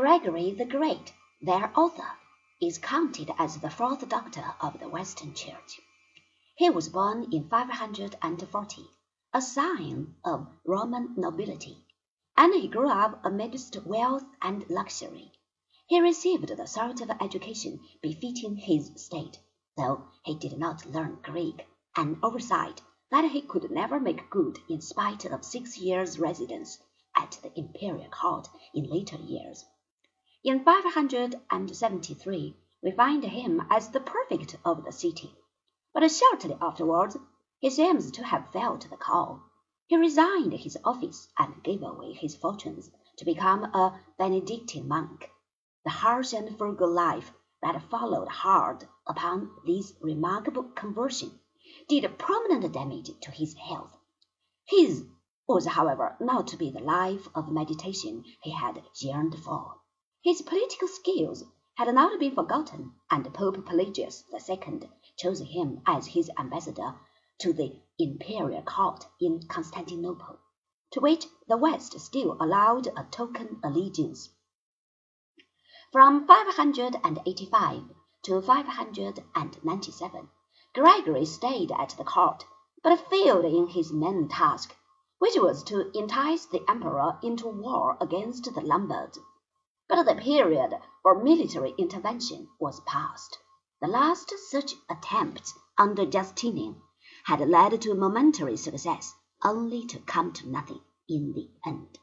Gregory the Great, their author, is counted as the fourth doctor of the Western Church. He was born in 540, a scion of Roman nobility, and he grew up amidst wealth and luxury. He received the sort of education befitting his state, though he did not learn Greek, an oversight that he could never make good in spite of six years' residence at the imperial court in later years. In 573 we find him as the prefect of the city, but shortly afterwards he seems to have felt the call. He resigned his office and gave away his fortunes to become a Benedictine monk. The harsh and frugal life that followed hard upon this remarkable conversion did prominent damage to his health. His was, however, not to be the life of meditation he had yearned for. His political skills had not been forgotten, and Pope Pelagius II chose him as his ambassador to the imperial court in Constantinople, to which the West still allowed a token allegiance. From 585 to 597, Gregory stayed at the court, but failed in his main task, which was to entice the emperor into war against the Lombards. But the period for military intervention was past. The last such attempt under Justinian had led to momentary success, only to come to nothing in the end.